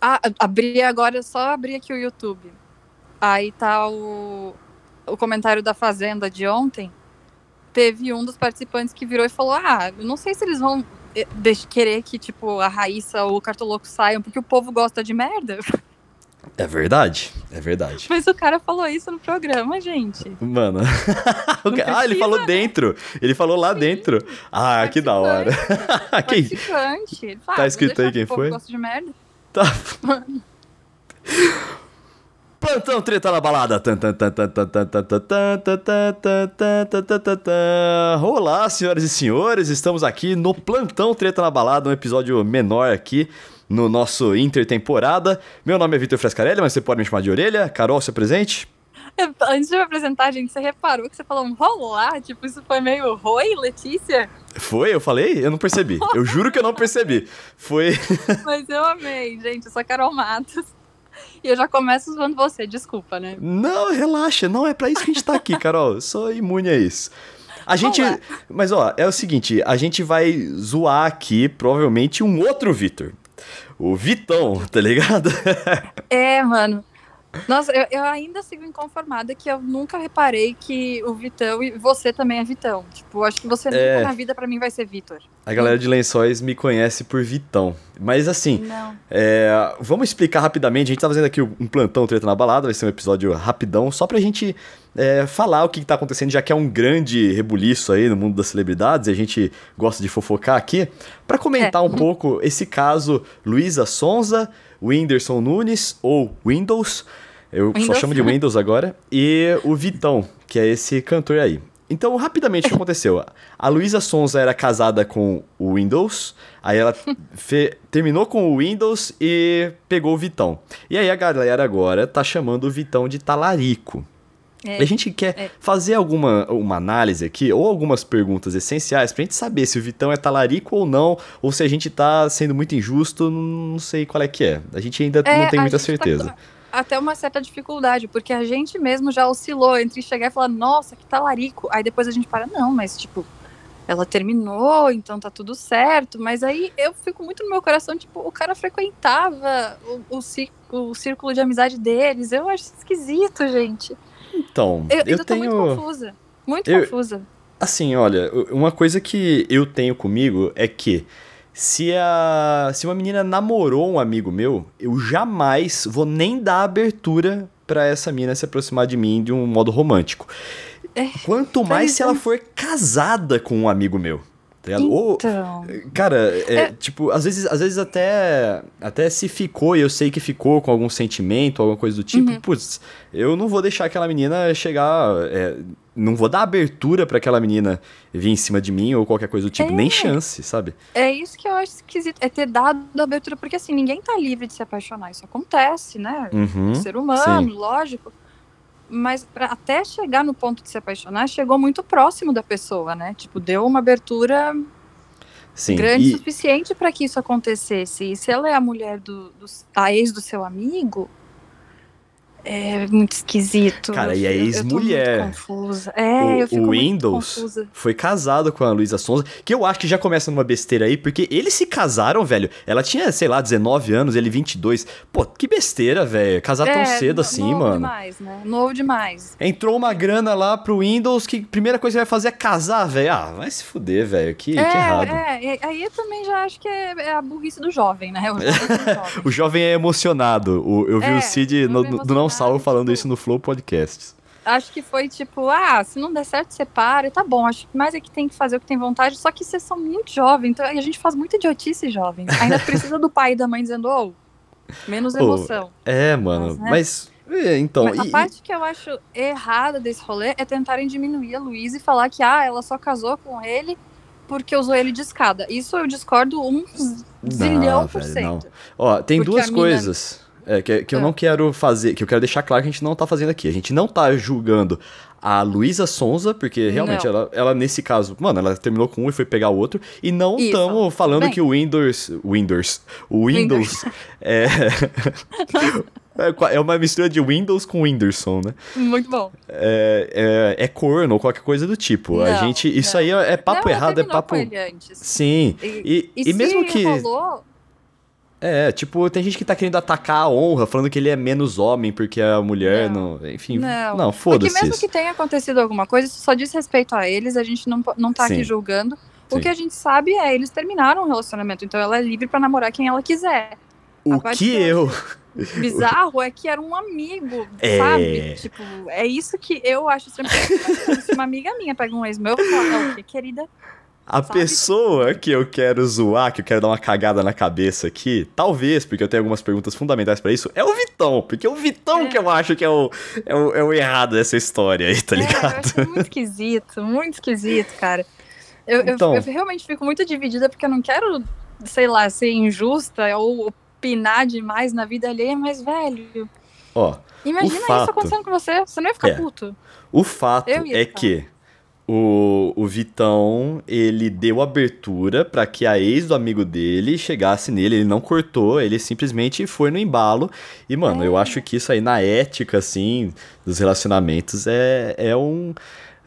Ah, abri agora, só abri aqui o YouTube. Aí tá o, o comentário da Fazenda de ontem. Teve um dos participantes que virou e falou: Ah, não sei se eles vão eh, querer que, tipo, a Raíssa ou o Cartoloco saiam, porque o povo gosta de merda. É verdade, é verdade. Mas o cara falou isso no programa, gente. Mano. Ah, ele falou né? dentro. Ele falou lá dentro. Ah, que da hora. quem? Participante. Ele fala, Tá "Ah, escrito aí quem que o povo foi? gosta de merda. Tá. Plantão treta na balada. Olá, senhoras e senhores, estamos aqui no Plantão Treta na Balada, um episódio menor aqui no nosso intertemporada. Meu nome é Vitor Frescarelli, mas você pode me chamar de Orelha. Carol, seu presente. Antes de me apresentar, gente, você reparou que você falou um rolar? Tipo, isso foi meio Oi, Letícia? Foi? Eu falei? Eu não percebi. Eu juro que eu não percebi. Foi. Mas eu amei, gente. Eu sou a Carol Matos. E eu já começo zoando você, desculpa, né? Não, relaxa, não é pra isso que a gente tá aqui, Carol. Eu sou imune a isso. A gente. Olá. Mas ó, é o seguinte, a gente vai zoar aqui provavelmente um outro Vitor. O Vitão, tá ligado? É, mano. Nossa, eu, eu ainda sigo inconformada que eu nunca reparei que o Vitão e você também é Vitão. Tipo, acho que você É. nunca na vida pra mim vai ser Vitor. A galera de lençóis me conhece por Vitão. Mas assim. É, vamos explicar rapidamente. A gente tá fazendo aqui um plantão treta na balada, vai ser um episódio rapidão, só pra gente é, falar o que tá acontecendo, já que é um grande rebuliço aí no mundo das celebridades, e a gente gosta de fofocar aqui, Pra comentar É. um pouco esse caso Luísa Sonza, Whindersson Nunes, ou Windows, eu só Windows. chamo de Windows agora, e o Vitão, que é esse cantor aí. Então, rapidamente, o que aconteceu? A Luísa Sonza era casada com o Windows, aí ela terminou com o Windows e pegou o Vitão. E aí a galera agora tá chamando o Vitão de talarico. É, A gente quer é. fazer alguma uma análise aqui, ou algumas perguntas essenciais, pra gente saber se o Vitão é talarico ou não, ou se a gente tá sendo muito injusto, não sei qual é que é. A gente ainda É, não tem muita tá certeza. com até uma certa dificuldade, porque a gente mesmo já oscilou entre chegar e falar, nossa, que talarico. Aí depois a gente para, não, mas tipo, ela terminou, então tá tudo certo. Mas aí eu fico muito no meu coração, tipo, o cara frequentava o, o, o círculo de amizade deles. Eu acho esquisito, gente. Então, Eu, eu, tô tenho. muito confusa. Muito Eu- confusa. Assim, olha, uma coisa que eu tenho comigo é que se a se uma menina namorou um amigo meu, eu jamais vou nem dar abertura pra essa menina se aproximar de mim de um modo romântico. É, Quanto mais pois se ela é. for casada com um amigo meu. Tá ligado? Ou, Então. Cara, é, É. tipo, às vezes, às vezes até, até se ficou e eu sei que ficou com algum sentimento, alguma coisa do tipo, Uhum. putz, eu não vou deixar aquela menina chegar, é, não vou dar abertura pra aquela menina vir em cima de mim ou qualquer coisa do tipo, É. nem chance, sabe? É isso que eu acho esquisito, é ter dado abertura, porque assim, ninguém tá livre de se apaixonar, isso acontece, né? Uhum. ser humano, lógico. Mas pra até chegar no ponto de se apaixonar, chegou muito próximo da pessoa, né? Tipo, deu uma abertura Sim. grande E, o suficiente para que isso acontecesse. E se ela é a mulher do, do a ex do seu amigo, é muito esquisito. Cara, e a ex-mulher? confusa. É, o, eu fico o Windows foi casado com a Luísa Sonza, que eu acho que já começa numa besteira aí, porque eles se casaram, velho. Ela tinha, sei lá, 19 anos, ele 22. Pô, que besteira, velho. Casar tão É, cedo no- assim, novo mano. demais, né? Novo demais. Entrou uma grana lá pro Windows que a primeira coisa que vai fazer é casar, velho. Ah, vai se fuder, velho. Que, que é, errado. é, aí eu também já acho que é, é a burrice do jovem, né? O jovem. O jovem é emocionado. O- eu vi É, o Cid no- jovem no- do Não Salvo falando isso no Flow Podcasts. acho que foi tipo, ah, se não der certo, separa, e tá bom. Acho que mais é que tem que fazer o que tem vontade, só que vocês são muito jovens, então a gente faz muita idiotice jovem. Ainda precisa do pai e da mãe dizendo, ô, menos Ô, emoção. É, mano. Mas, né? Mas, é, então. Mas a e- parte que eu acho errada desse rolê é tentarem diminuir a Luísa e falar que, ah, ela só casou com ele porque usou ele de escada. Isso eu discordo um zilhão por velho, cento. não. Ó, tem Porque duas a mina- coisas é, que, que eu Ah. não quero fazer, que eu quero deixar claro que a gente não tá fazendo aqui. A gente não tá julgando a Luísa Sonza, porque realmente Não. ela, ela, nesse caso, mano, ela terminou com um e foi pegar o outro. E não estamos falando Bem. que o Windows. Windows. O Windows é. é qua- é uma mistura de Windows com Whindersson, né? Muito bom. É, é, é corno ou qualquer coisa do tipo. a Não, gente. Isso não. aí é, é papo Não, errado, é papo. Sim. E, E, e e mesmo que. rolou, É, tipo, tem gente que tá querendo atacar a honra, falando que ele é menos homem porque a mulher Não. não. enfim, Não, não, Porque foda-se mesmo isso. que tenha acontecido alguma coisa, isso só diz respeito a eles, a gente não, não tá Sim. aqui julgando. Sim. O que a gente sabe é, eles terminaram o relacionamento, então ela é livre pra namorar quem ela quiser. O a que que eu eu. Bizarro é que era um amigo, É. sabe? Tipo, é isso que eu acho extremamente. Se uma amiga minha pega um ex meu, eu falo, "Ah, o que, querida? A Sabe? pessoa que eu quero zoar, que eu quero dar uma cagada na cabeça aqui, talvez, porque eu tenho algumas perguntas fundamentais pra isso, é o Vitão. Porque é o Vitão É. que eu acho que é o, é o, é o errado dessa história aí, tá É, eu ligado? acho muito esquisito, muito esquisito, cara. Eu, eu- Então. eu realmente fico muito dividida porque eu não quero, sei lá, ser injusta ou opinar demais na vida alheia, mas, velho, Ó, imagina fato- isso acontecendo com você. Você não ia ficar É. puto. o fato Eu é que o, o Vitão, ele deu abertura pra que a ex do amigo dele chegasse nele, ele não cortou, ele simplesmente foi no embalo. E, mano, É. eu acho que isso aí na ética, assim, dos relacionamentos é, é um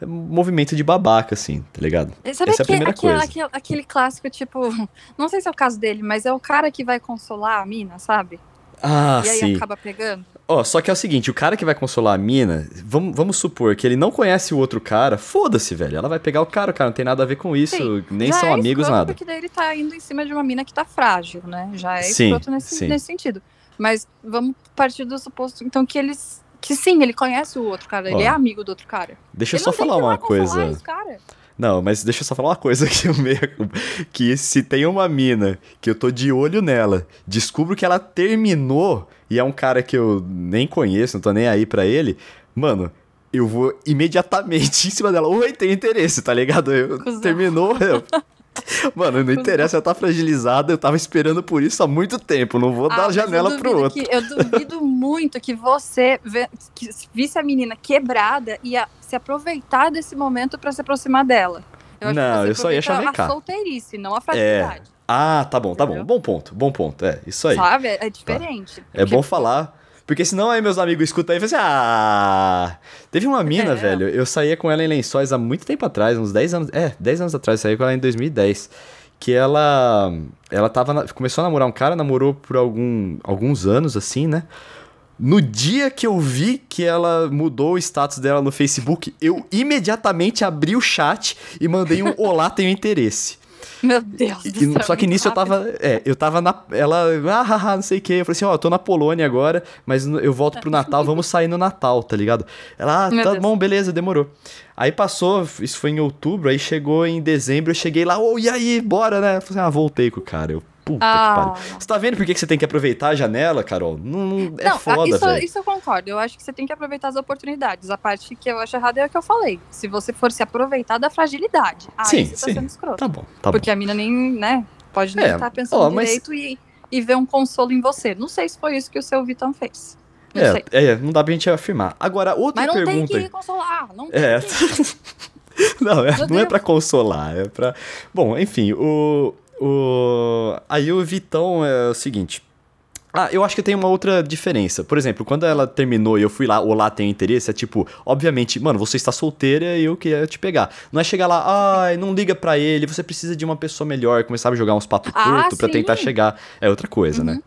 movimento de babaca, assim, tá ligado? Sabe Essa é a primeira aquele, coisa. aquele, aquele clássico, tipo, não sei se é o caso dele, mas é o cara que vai consolar a mina, sabe? Ah, e aí sim. acaba pegando. Ó, só que é o seguinte, o cara que vai consolar a mina, vamos, vamos supor que ele não conhece o outro cara, foda-se, velho. Ela vai pegar o cara, o cara não tem nada a ver com isso, Sim, nem Já são é amigos, nada. Porque daí ele tá indo em cima de uma mina que tá frágil, né? Já é Sim, escroto nesse, sim. nesse sentido. Mas vamos partir do suposto, então, que eles. Que sim, ele conhece o outro cara, ele Ó, é amigo do outro cara. Deixa eu ele só falar uma coisa. esse cara. Não, mas deixa eu só falar uma coisa aqui, que se tem uma mina que eu tô de olho nela, descubro que ela terminou e é um cara que eu nem conheço, não tô nem aí pra ele, mano, eu vou imediatamente em cima dela. Oi, tem interesse, tá ligado? Eu, Cusão. terminou. eu- Mano, não interessa, ela tá fragilizada, eu tava esperando por isso há muito tempo, não vou Ah, dar janela pro outro. que- eu duvido muito que você vê- que visse a menina quebrada e ia se aproveitar desse momento pra se aproximar dela. Eu acho Não, eu só ia chavecar. a solteirice, não a fragilidade. Ah, tá bom, tá bom. Entendeu? Bom ponto, bom ponto. É, isso aí. Sabe? É, é diferente. É Porque- bom falar. Porque senão aí meus amigos escutam aí e falam assim: Ah. Teve uma mina, É. velho. Eu saía com ela em lençóis há muito tempo atrás, uns 10 anos. É, 10 anos atrás, saí com ela em 2010. Que ela. Ela tava. começou a namorar um cara, namorou por algum, alguns anos, assim, né? No dia que eu vi que ela mudou o status dela no Facebook, eu imediatamente abri o chat e mandei um Olá, tenho interesse. Meu Deus do céu. só que nisso eu rápido. tava. É, eu tava na. Ela. Ah, haha, não sei o que. Eu falei assim, ó, eu tô na Polônia agora, mas eu volto pro Natal, vamos sair no Natal, tá ligado? Ela, ah, Meu tá Deus. bom, beleza, demorou. Aí passou, isso foi em outubro, aí chegou em dezembro, eu cheguei lá, ô, e aí, bora, né? Eu falei assim, ah, voltei com o cara. Eu, puta Ah. que pariu. Você tá vendo por que você tem que aproveitar a janela, Carol? Não, não- é Não, foda, isso, velho. isso eu concordo. Eu acho que você tem que aproveitar as oportunidades. A parte que eu acho errada é o que eu falei. Se você for se aproveitar da fragilidade, aí Sim, você tá sim. sendo escroto. Tá bom, tá Porque a mina nem, né, pode nem É, estar pensando ó, mas- direito e, e ver um consolo em você. Não sei se foi isso que o seu Vitão fez. bom. Não sei. É, é, não dá pra gente afirmar. Agora, outra Mas não pergunta. tem que consolar. Não tem É. que. Não, é- não é pra consolar, é pra. Bom, enfim, o. o... Aí o Vitão é o seguinte. Ah, eu acho que tem uma outra diferença. Por exemplo, quando ela terminou e eu fui lá, olá, tem interesse, é tipo, obviamente, mano, você está solteira e eu queria te pegar. Não é chegar lá, ai, não liga pra ele, você precisa de uma pessoa melhor, começar a jogar uns papos Ah, curtos pra sim. tentar chegar. É outra coisa, né?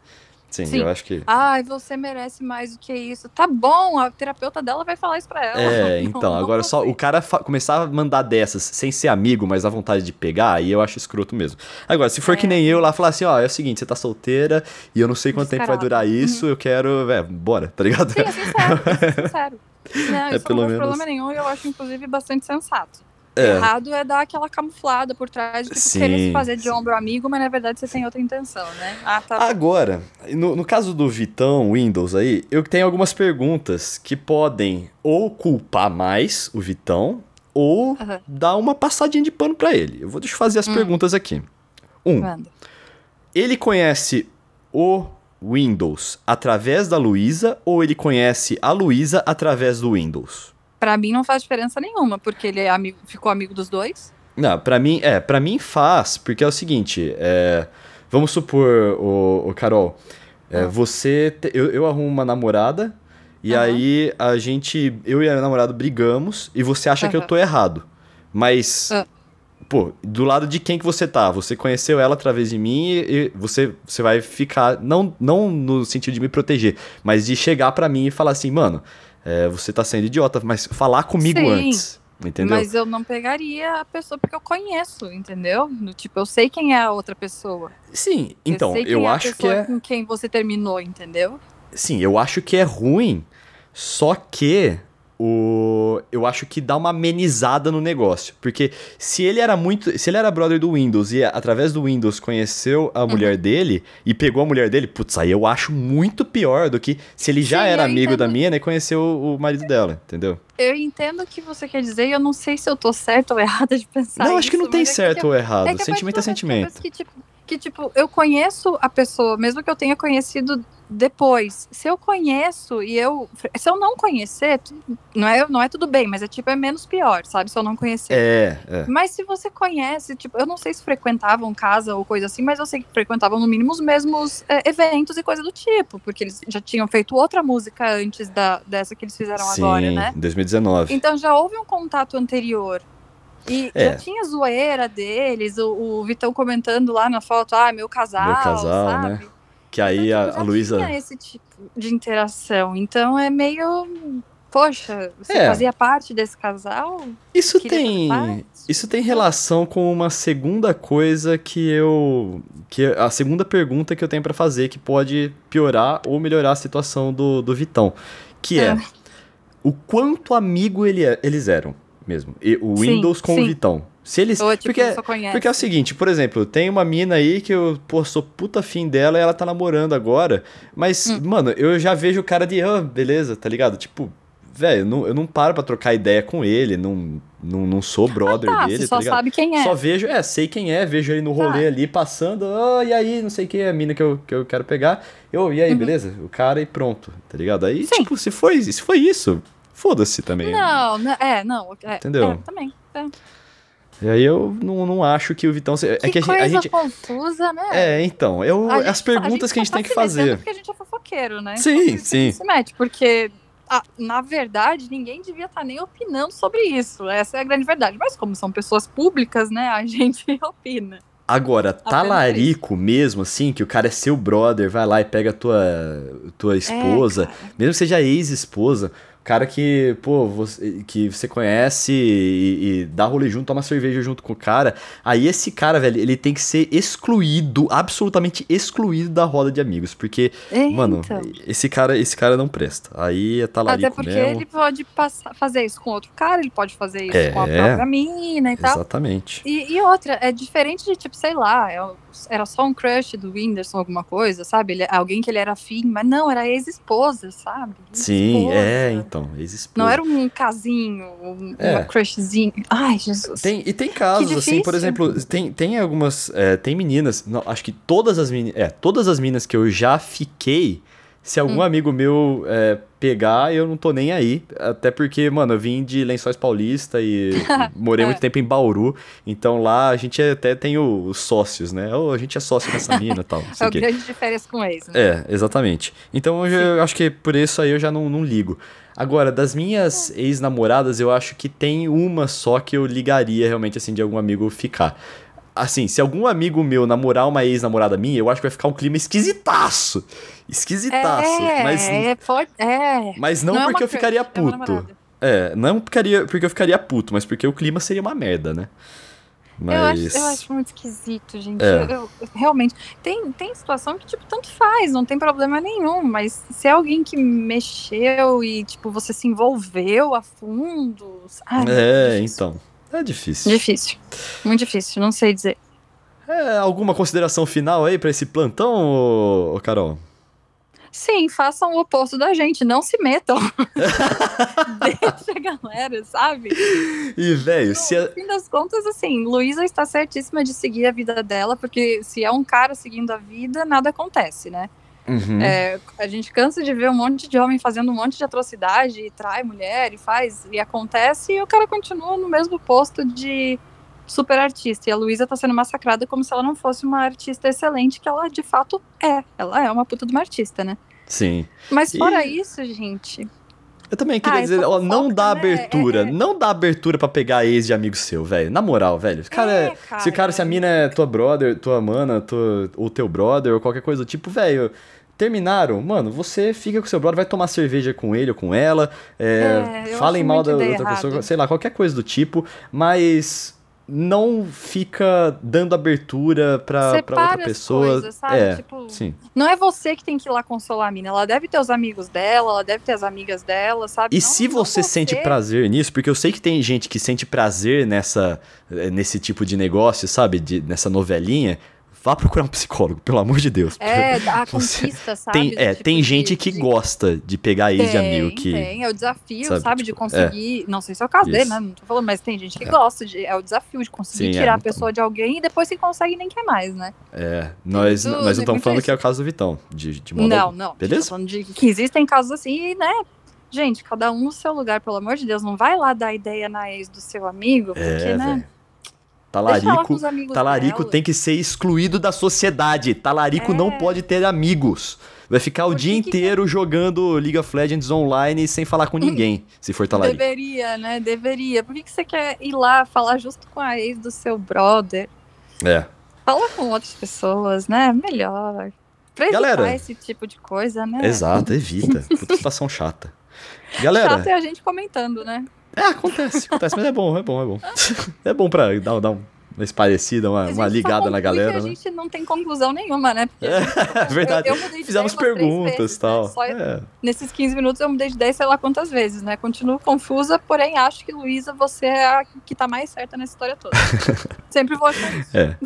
Sim, Sim. eu acho que. Ai, você merece mais do que isso. Tá bom, a terapeuta dela vai falar isso pra ela. É, Não- então, não agora só o cara começar a mandar dessas sem ser amigo, mas a vontade de pegar, aí eu acho escroto mesmo. Agora, se for É. que nem eu lá falar assim, ó, é o seguinte, você tá solteira e eu não sei quanto tempo vai durar isso, eu quero, é, bora, tá ligado? Sim, é sincero, é sincero. Não, É, isso pelo não tem menos- problema nenhum e eu acho, inclusive, bastante sensato. É. Errado é dar aquela camuflada por trás de tipo, Sim, querer se fazer de sim. ombro amigo, mas na verdade você tem outra intenção, né? Ah, tá. Agora, no, no caso do Vitão Windows aí, eu tenho algumas perguntas que podem ou culpar mais o Vitão ou Aham. dar uma passadinha de pano pra ele. Eu vou deixa eu fazer as Hum. perguntas aqui. Um, Manda. ele conhece o Windows através da Luísa ou ele conhece a Luísa através do Windows? Pra mim não faz diferença nenhuma, porque ele é amigo, ficou amigo dos dois. Não, pra mim, é, para mim faz, porque é o seguinte, é, vamos supor, o, Carol, é, Ah. você, te- eu, eu arrumo uma namorada e Aham. aí a gente, eu e a namorada brigamos e você acha que eu tô errado, mas Ah. pô, do lado de quem que você tá? Você conheceu ela através de mim e você, você vai ficar, não, não no sentido de me proteger, mas de chegar para mim e falar assim, mano, é, você tá sendo idiota, mas falar comigo Sim. antes. Entendeu? Mas eu não pegaria a pessoa porque eu conheço, entendeu? No, tipo, eu sei quem é a outra pessoa. Sim, então, eu, eu é acho que é. com quem você terminou, entendeu? Sim, eu acho que é ruim, só que o eu acho que dá uma amenizada no negócio, porque se ele era muito, se ele era brother do Windows e através do Windows conheceu a mulher dele e pegou a mulher dele, putz, aí eu acho muito pior do que se ele já Sim, era amigo da entendo. minha e conheceu o marido dela, entendeu? Eu entendo o que você quer dizer e eu não sei se eu tô certa ou errada de pensar não, acho que isso, não tem mas é que certo eu- ou errado, é que a sentimento é sentimento. Que, tipo, que, tipo, eu conheço a pessoa, mesmo que eu tenha conhecido depois. Se eu conheço e eu. Se eu não conhecer, não é, não é tudo bem, mas é tipo, é menos pior, sabe? Se eu não conhecer. É, é. Mas se você conhece, tipo, eu não sei se frequentavam casa ou coisa assim, mas eu sei que frequentavam no mínimo os mesmos é, eventos e coisa do tipo, porque eles já tinham feito outra música antes da, dessa que eles fizeram Sim, agora, né? em 2019. Então já houve um contato anterior. E É. já tinha zoeira deles, o, o Vitão comentando lá na foto, ah, meu casal, Meu casal, sabe? né? Que aí Então, a, tipo, a já Luísa. tinha esse tipo de interação. Então é meio. Poxa, você É. fazia parte desse casal? Isso tem. Isso tem relação com uma segunda coisa que eu. que A segunda pergunta que eu tenho pra fazer que pode piorar ou melhorar a situação do, do Vitão. Que é Ah. o quanto amigo ele é- eles eram mesmo. E o Sim, Windows com o sim. Vitão. Se eles. Ou tipo, porque, porque é o seguinte, por exemplo, tem uma mina aí que eu, pô, sou puta fim dela e ela tá namorando agora. Mas, Hum. mano, eu já vejo o cara de, ah, beleza, tá ligado? Tipo, velho, eu não, eu não paro pra trocar ideia com ele, não, não, não sou brother Tá, dele, você tá só ligado? sabe quem é. Só vejo, é, sei quem é, vejo ele no rolê Tá. ali passando, ah, e aí, não sei o que, a mina que eu, que eu quero pegar. Eu, e aí, Uhum. beleza? O cara e pronto, tá ligado? Aí, Sim. tipo, se foi, se foi isso, foda-se também. Não, não, é, não. É, Entendeu? É, também. É. E aí eu não, não acho que o Vitão. se- É Que que a gente. coisa a gente- confusa, né? é, então, eu, A gente- as perguntas que a gente tem tá que fazer. Porque a gente é fofoqueiro, né? Sim, Então, que a sim. gente se mete, porque, ah, na verdade, ninguém devia estar nem opinando sobre isso. Essa é a grande verdade. Mas como são pessoas públicas, né, a gente opina. Agora, talarico mesmo, assim, que o cara é seu brother, vai lá e pega a tua, tua esposa, É, mesmo que seja ex-esposa, cara que, pô, você, que você conhece e, e dá rolê junto, toma cerveja junto com o cara, aí esse cara, velho, ele tem que ser excluído, absolutamente excluído da roda de amigos, porque, É, mano, então. esse cara, esse cara não presta. Aí é talarico Até porque mesmo. ele pode passar, fazer isso com outro cara, ele pode fazer isso É. com a própria mina e tal. Exatamente. E, e outra, é diferente de, tipo, sei lá, é- era só um crush do Whindersson, alguma coisa, sabe? Ele, alguém que ele era afim, mas não, era ex-esposa, sabe? Sim, Ex-esposa. é, então, ex-esposa. Não era um casinho, um, É. uma crushzinho. Ai, Jesus. Tem, e tem casos, assim, por exemplo, tem, tem algumas. é, tem meninas. não, acho que todas as meninas. É, todas as meninas que eu já fiquei. Se algum Hum. amigo meu é, pegar, eu não tô nem aí. Até porque, mano, eu vim de Lençóis Paulista e morei É. muito tempo em Bauru. Então lá a gente até tem os sócios, né? Ô, a gente é sócio dessa mina e tal. Não sei É o grande de férias com ex, né? É, exatamente. Então eu, já- eu acho que por isso aí eu já não, não ligo. Agora, das minhas ex-namoradas, eu acho que tem uma só que eu ligaria realmente, assim, de algum amigo ficar. Assim, se algum amigo meu namorar uma ex-namorada minha, eu acho que vai ficar um clima esquisitaço. Esquisitaço. É, mas, é, forte, é. mas não, é porque uma eu ficaria crush, é uma puto. É, não ficaria, porque eu ficaria puto, mas porque o clima seria uma merda, né? Mas. Eu, acho, eu acho muito esquisito, gente. É. Eu- eu- realmente. Tem, tem situação que, tipo, tanto faz, não tem problema nenhum. Mas se é alguém que mexeu e, tipo, você se envolveu a fundo. Ai, É, então. É difícil. Difícil. Muito difícil, não sei dizer. É, alguma consideração final aí pra esse plantão, ô, ô Carol? Sim, façam o oposto da gente, não se metam. Deixa a galera, sabe? E, velho, se No a... fim das contas, assim, Luísa está certíssima de seguir a vida dela, porque se é um cara seguindo a vida, nada acontece, né? Uhum. É, a gente cansa de ver um monte de homem fazendo um monte de atrocidade, e trai mulher, e faz, e acontece, e o cara continua no mesmo posto de super artista. E a Luísa tá sendo massacrada como se ela não fosse uma artista excelente, que ela de fato é. Ela é uma puta de uma artista, né? Sim. Mas E- fora isso, gente, Eu também queria Ah, dizer, ó, não dá né? abertura. É, é. Não dá abertura pra pegar ex de amigo seu, velho. Na moral, velho. O Cara, É, Se o cara, se a mina é tua brother, tua mana, tua, ou teu brother, ou qualquer coisa do tipo, velho. Terminaram, mano, você fica com seu brother, vai tomar cerveja com ele ou com ela, é, É, falem mal da outra pessoa, errado. sei lá, qualquer coisa do tipo, mas não fica dando abertura pra, pra outra pessoa. coisas, sabe? É, Tipo, sim. Não é você que tem que ir lá consolar a mina. Ela deve ter os amigos dela, ela deve ter as amigas dela, sabe? E Não- se não você sente prazer nisso, porque eu sei que tem gente que sente prazer nessa eh, nesse tipo de negócio, sabe? De, nessa novelinha, vá procurar um psicólogo, pelo amor de Deus. É, a conquista, sabe? Tem, é, tipo tem de- gente que de- gosta de pegar ex de amigo que. Tem, é o desafio, sabe, sabe, tipo, de conseguir. Não sei se é o caso Isso. dele, né? Não tô falando, mas tem gente que gosta de. É o desafio de conseguir Sim, é, tirar a muito pessoa de alguém e depois se consegue nem quer mais, né? É, nós, tudo, mas não estamos falando isso. que é o caso do Vitão. De, de modo Não, não. Beleza? Tô falando de que existem casos assim, né? Gente, cada um no seu lugar, pelo amor de Deus. Não vai lá dar ideia na ex do seu amigo, porque, É, né? velho. Talarico, talarico dela. tem que ser excluído da sociedade. Talarico não É. pode ter amigos. Vai ficar o Por dia que que- inteiro jogando League of Legends online sem falar com ninguém, se for talarico. Deveria, né? Deveria. Por que, que você quer ir lá falar justo com a ex do seu brother? É. Fala com outras pessoas, né? Melhor. Pra Galera. esse tipo de coisa, né? Exato, evita. Situação chata. Galera, Chato é a gente comentando, né? É, acontece, acontece, mas é bom, é bom, é bom. É bom pra dar, dar uma esparecida, uma, uma ligada na galera, a né? gente não tem conclusão nenhuma, né? Porque a gente- É verdade. eu- eu Fizemos perguntas vezes, e tal. né? É. Nesses 15 minutos eu mudei de ideia sei lá quantas vezes, né? Continuo confusa, porém acho que, Luísa, você é a que tá mais certa nessa história toda. Sempre vou achar isso. É.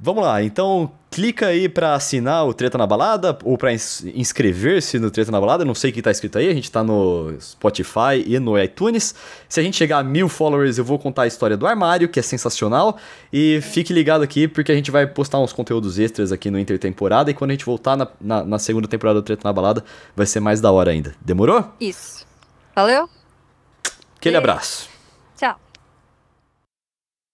Vamos lá, então clica aí pra assinar o Treta na Balada ou pra ins- inscrever-se no Treta na Balada. Não sei o que tá escrito aí, a gente tá no Spotify e no iTunes. Se a gente chegar a mil followers, eu vou contar a história do armário, que é sensacional. E fique ligado aqui, porque a gente vai postar uns conteúdos extras aqui no Intertemporada. E quando a gente voltar na, na, na segunda temporada do Treta na Balada, vai ser mais da hora ainda. Demorou? Isso. Valeu? Aquele Beijo. abraço.